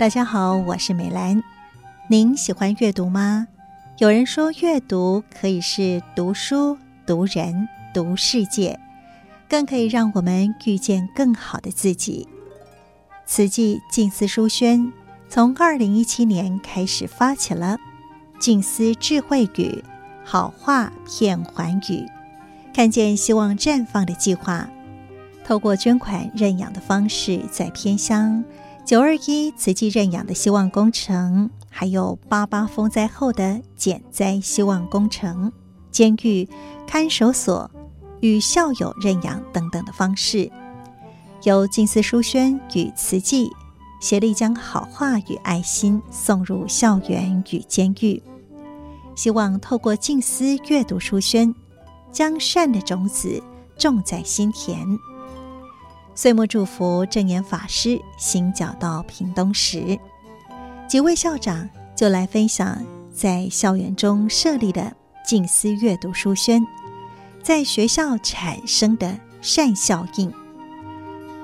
大家好，我是美兰。您喜欢阅读吗？有人说，阅读可以是读书、读人、读世界，更可以让我们遇见更好的自己。慈济静思书轩从二零一七年开始发起了“静思智慧语，好话遍寰宇，看见希望绽放”的计划，透过捐款认养的方式，在偏乡。九二一慈济认养的希望工程，还有八八风灾后的减灾希望工程、监狱看守所与校友认养等等的方式，由静思书轩与慈济协力将好话与爱心送入校园与监狱，希望透过静思阅读书轩，将善的种子种在心田。岁末祝福证严法师行脚到屏东时，几位校长就来分享在校园中设立的静思阅读书轩，在学校产生的善效应。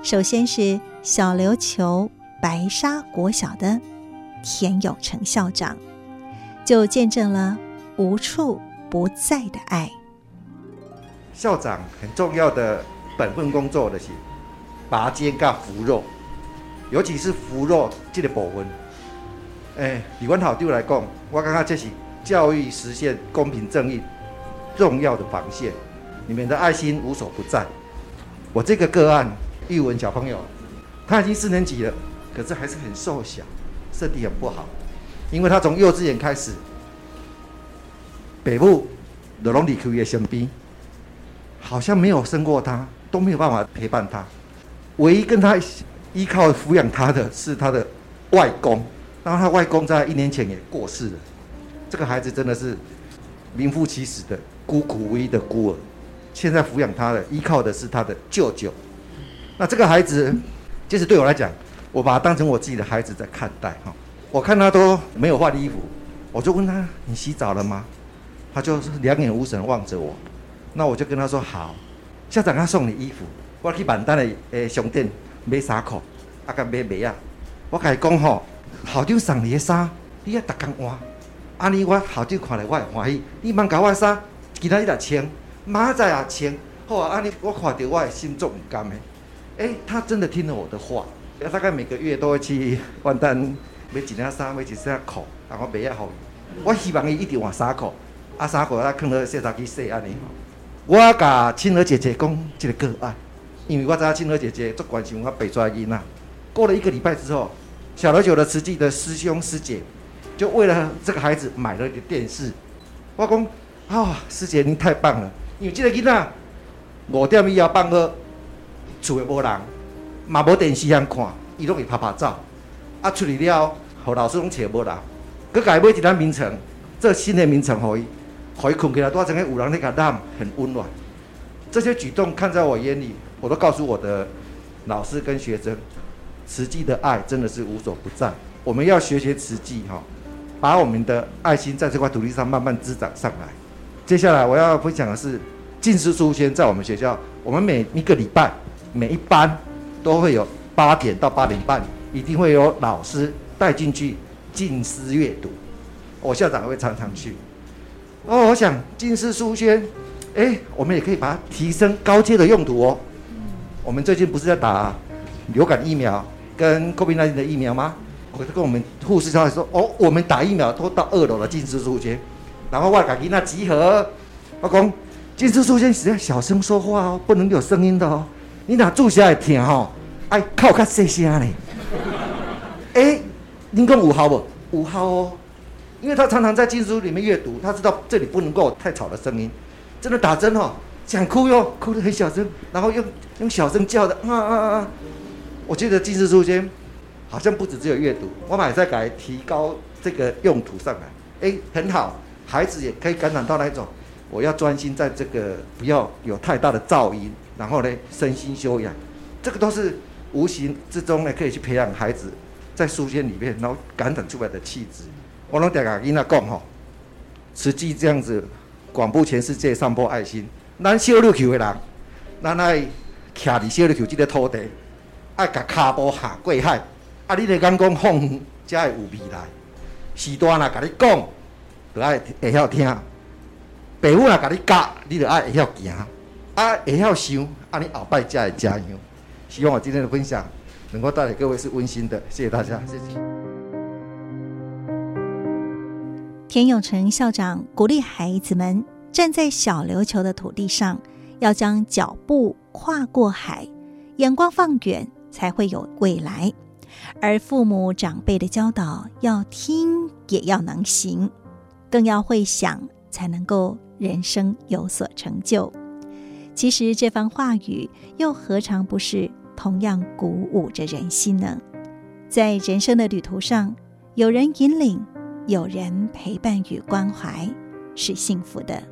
首先是小琉球白沙国小的田有成校长，就见证了无处不在的爱。校长很重要的本分工作的是。拔尖跟扶弱，尤其是扶弱这个部分，诶、欸，以阮校长来讲，我感觉这是教育实现公平正义重要的防线。你们的爱心无所不在。我这个个案，玉文小朋友，他已经四年级了，可是还是很瘦小，身体很不好，因为他从幼稚园开始，父母就拢离开伊的身边，好像没有生过他，都没有办法陪伴他。唯一跟他依靠抚养他的是他的外公，然后他外公在一年前也过世了。这个孩子真的是名副其实的孤苦无依的孤儿。现在抚养他的依靠的是他的舅舅。那这个孩子，其实对我来讲，我把他当成我自己的孩子在看待哈。我看他都没有换衣服，我就问他：“你洗澡了吗？”他就是两眼无神望着我。那我就跟他说：“好，校长他送你衣服。”我去万达的诶商店买衫裤，啊，甲买袜仔。我甲伊讲吼，校长送你的衫，你要逐工换。安尼我校长看了我会欢喜。你茫甲我衫，今仔日来穿，明仔载也穿。好啊，安尼我看到我的心足唔甘的。诶，他真的听了我的话，大概每个月都会去万达买一件衫，买一件裤，然后袜仔好。我希望伊一直换衫裤，啊衫裤啊放到洗衫机洗安尼。我甲青娥姐姐讲一个个案。因为我知道青娥姐姐做关心我北专囡仔，过了一个礼拜之后，小楼九的慈济的师兄师姐就为了这个孩子买了一个电视。我讲啊、师姐您太棒了，因为这个囡仔五点以后放学，厝里无人，嘛无电视通看，伊拢会拍拍照。啊，出去了，和老师拢找无人，佮改买一张眠床，这新的眠床可以，可以困起来，多整个有人那个揽，很温暖。这些举动看在我眼里。我都告诉我的老师跟学生，慈济的爱真的是无所不在。我们要学学慈济哈，把我们的爱心在这块土地上慢慢滋长上来。接下来我要分享的是静思书轩，在我们学校，我们每一个礼拜每一班都会有八点到八点半，一定会有老师带进去静思阅读。我校长会常常去。哦，我想静思书轩，哎，我们也可以把它提升高阶的用途哦。我们最近不是在打流感疫苗跟 COVID-19 的疫苗吗？我就跟我们护士长说，哦，我们打疫苗都到二楼的静思书间，然后我赶紧那集合。我讲静思书间是要小声说话哦，不能有声音的哦。你哪住下来听哦？哎，靠较细声嘞。哎，您讲有效不？有效哦，因为他常常在静书里面阅读，他知道这里不能够太吵的声音。真的打针哦。想哭哟，哭得很小声，然后用用小声叫的啊啊啊！我觉得静思书签好像不止只有阅读，我们还在改提高这个用途上来，哎，很好，孩子也可以感染到那种，我要专心在这个，不要有太大的噪音，然后呢，身心修养，这个都是无形之中呢，可以去培养孩子在书签里面，然后感染出来的气质。我拢在甲囡仔讲吼，实际这样子广布全世界，散播爱心。咱小琉球的人，咱爱徛伫小琉球即个土地，爱甲骹步下过海，啊，你咧讲讲放远才会有未来。时代若甲你讲，就爱会晓听；爸母若甲你教，你就爱会晓行。啊，会晓想，啊，你后摆才会加油。希望我今天的分享能够带给各位是温馨的，谢谢大家，谢谢。田永成校长鼓励孩子们站在小琉球的土地上，要将脚步跨过海，眼光放远，才会有未来。而父母长辈的教导，要听也要能行，更要会想，才能够人生有所成就。其实这番话语，又何尝不是同样鼓舞着人心呢？在人生的旅途上，有人引领，有人陪伴与关怀，是幸福的。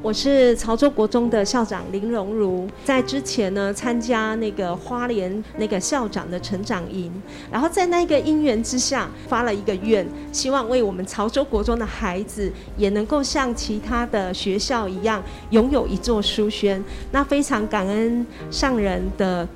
我是潮州国中的校长林荣如，在之前呢参加那个花莲那个校长的成长营，然后在那个因缘之下发了一个愿，希望为我们潮州国中的孩子也能够像其他的学校一样拥有一座书轩。那非常感恩上人的。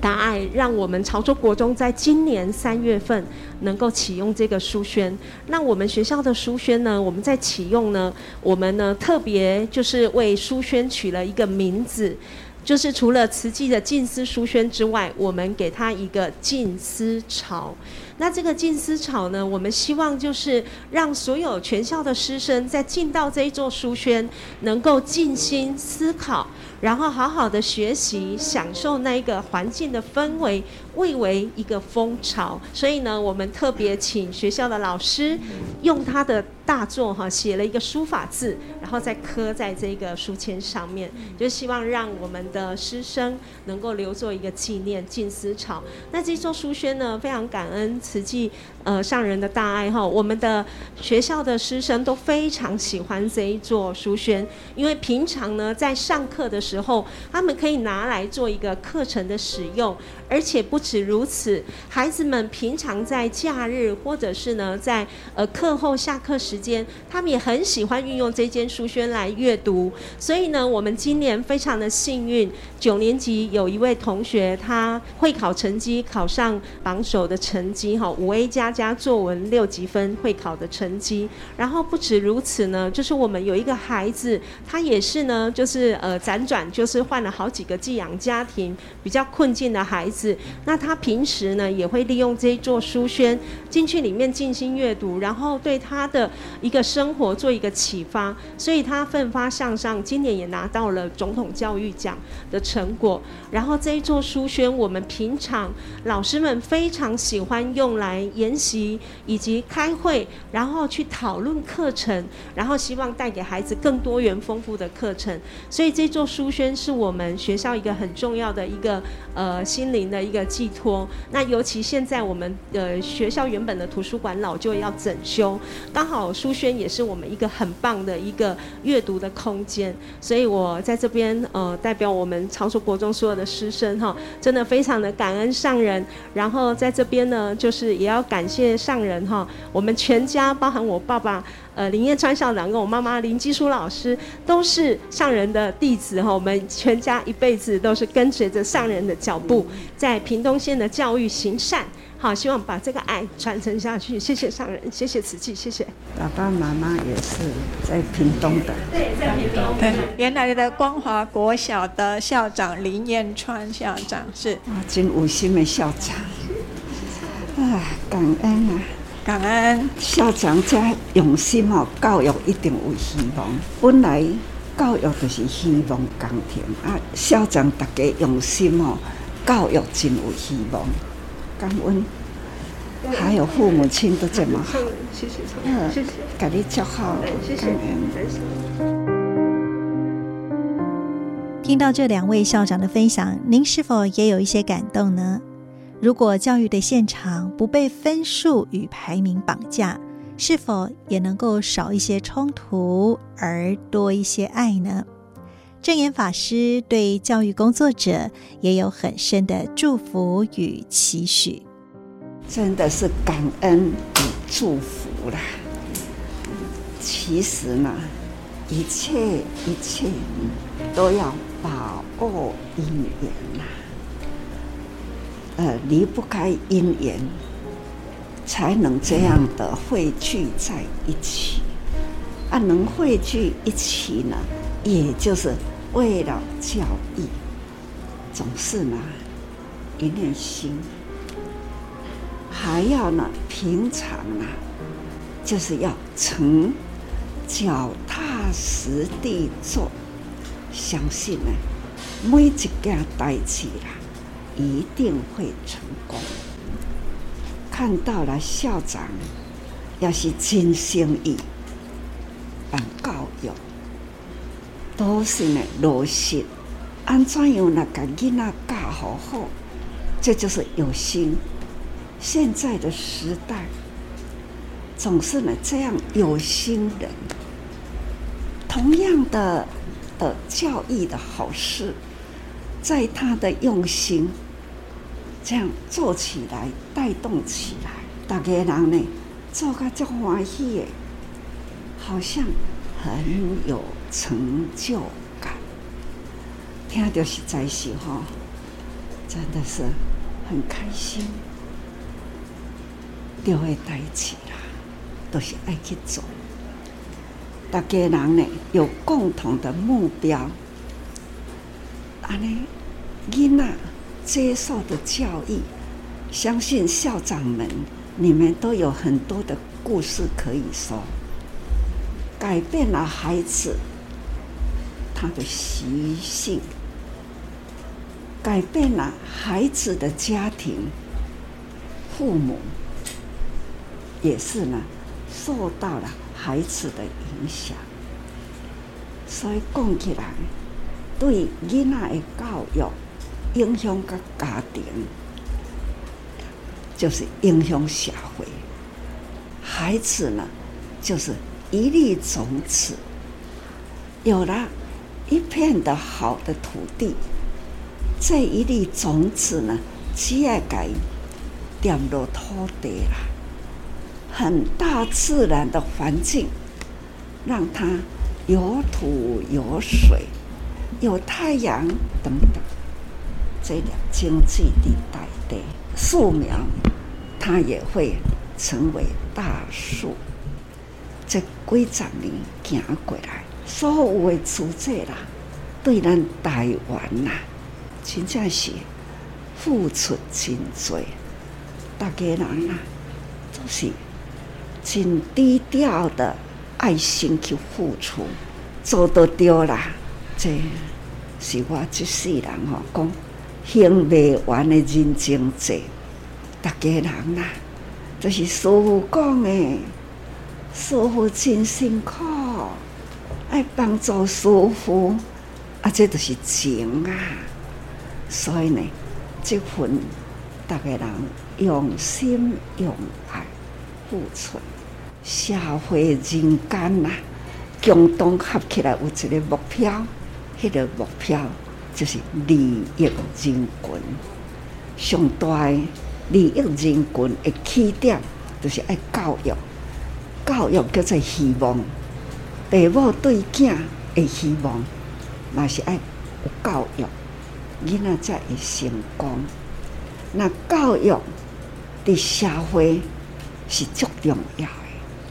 答案让我们潮州国中在今年三月份能够启用这个书轩。那我们学校的书轩呢，我们在启用呢，我们呢特别就是为书轩取了一个名字，就是除了慈济的静思书轩之外，我们给它一个静思潮。那这个静思潮呢，我们希望就是让所有全校的师生在进到这一座书轩，能够静心思考。然后好好的学习，享受那一个环境的氛围，蔚为一个风潮。所以呢，我们特别请学校的老师用他的大作哈写了一个书法字，然后再刻在这个书签上面，就希望让我们的师生能够留作一个纪念。静思潮。那这座书轩呢，非常感恩慈济呃上人的大爱哈，我们的学校的师生都非常喜欢这一座书轩，因为平常呢在上课的时候，他们可以拿来做一个课程的使用。而且不止如此，孩子们平常在假日或者是呢，在呃课后下课时间，他们也很喜欢运用这间书轩来阅读。所以呢，我们今年非常的幸运，九年级有一位同学，他会考成绩考上榜首的成绩，哈，五 A 加加作文六级分会考的成绩。然后不止如此呢，就是我们有一个孩子，他也是呢，就是呃辗转，就是换了好几个寄养家庭，比较困境的孩子。那他平时呢也会利用这一座书轩进去里面静心阅读，然后对他的一个生活做一个启发，所以他奋发向上，今年也拿到了总统教育奖的成果。然后这一座书轩，我们平常老师们非常喜欢用来研习以及开会，然后去讨论课程，然后希望带给孩子更多元丰富的课程。所以这座书轩是我们学校一个很重要的一个呃心灵的一个寄托。那尤其现在我们呃学校原本的图书馆老旧要整修，刚好书轩也是我们一个很棒的一个阅读的空间。所以我在这边呃代表我们潮州国中所有的师生哈，真的非常的感恩上人。然后在这边呢，就是也要感谢上人哈，我们全家包含我爸爸。呃，林燕川校长跟我妈妈林基书老师都是上人的弟子哈，我们全家一辈子都是跟随着上人的脚步，在屏东县的教育行善，好，希望把这个爱传承下去。谢谢上人，谢谢慈济，谢谢。爸爸妈妈也是在屏东的，对，在屏东。对，原来的光华国小的校长林燕川校长是啊，真有心的校长，啊，感恩啊。感恩校长这用心哦，教育一定有希望。本来教育就是希望工程啊，校长大家用心哦，教育真有希望。感恩，还有父母亲都这么好，谢谢，谢谢，给你叫好，感恩。听到这两位校长的分享，您是否也有一些感动呢？如果教育的现场不被分数与排名绑架，是否也能够少一些冲突而多一些爱呢？证严法师对教育工作者也有很深的祝福与期许，真的是感恩与祝福啦。其实呢，一切一切都要把握因缘呐。呃离不开因缘，才能这样的汇聚在一起。啊，能汇聚一起呢，也就是为了教育，总是呢一念心，还要呢平常啊，就是要诚脚踏实地做，相信呢每一件代志啦，一定会成功。看到了校长，要是真心意。办教育都是呢落实，安怎样那个囡仔教好好，这就是有心。现在的时代总是呢这样有心人，同样的的教育的好事，在他的用心这样做起来，带动起来，大家人呢做个足欢喜的。好像很有成就感，听到实在是哈，真的是很开心。就会在一起啦，都是爱去做。大家人呢有共同的目标，安尼囡仔接受的教育，相信校长们你们都有很多的故事可以说。改变了孩子他的习性，改变了孩子的家庭，父母也是呢，受到了孩子的影响。所以讲起来，对囡仔的教育影响个家庭，就是影响社会。孩子呢，就是。一粒种子，有了一片的好的土地，这一粒种子呢，只要给点落土地了，很大自然的环境，让它有土有水，有太阳等等，这两经济地带的树苗，它也会成为大树。这几十年行过来，所有的组织啦，对咱台湾啦，真正是付出真多。大家人啦，都是真低调的爱心去付出，做得到啦。这是我这世人吼讲，行不完的人情债。大家人啦，这是师父讲的。师父真辛苦，爱帮助师傅，啊，这都是情啊。所以呢，这份大家人用心用爱付出，社会人间呐，共同合起来有一个目标，那个目标就是利益人群，上大的利益人群的起点就是爱教育。教育叫做希望，父母对囝的希望，嘛是爱有教育，囡仔才会成功。那教育对社会是足重要的，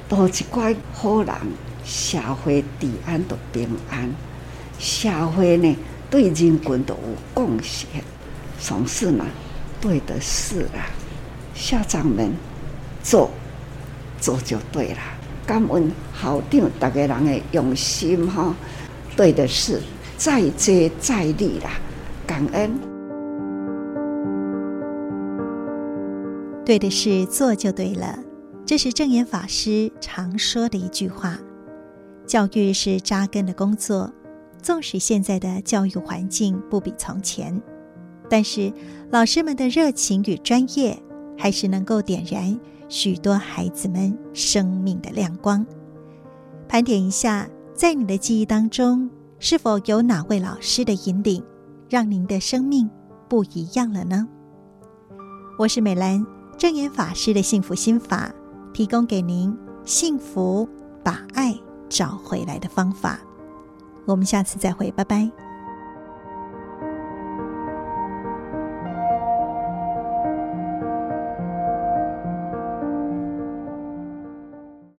多一寡好人，社会治安都平安，社会呢对人群都有贡献，总是呢对的。事啦。校长们做。做就对了，感恩校长大家人的用心哈，对的是再接再厉啦，感恩。对的是做就对了，这是证严法师常说的一句话。教育是扎根的工作，纵使现在的教育环境不比从前，但是老师们的热情与专业还是能够点燃。许多孩子们生命的亮光。盘点一下，在你的记忆当中，是否有哪位老师的引领，让您的生命不一样了呢？我是美兰，正言法师的幸福心法，提供给您幸福把爱找回来的方法。我们下次再会，拜拜。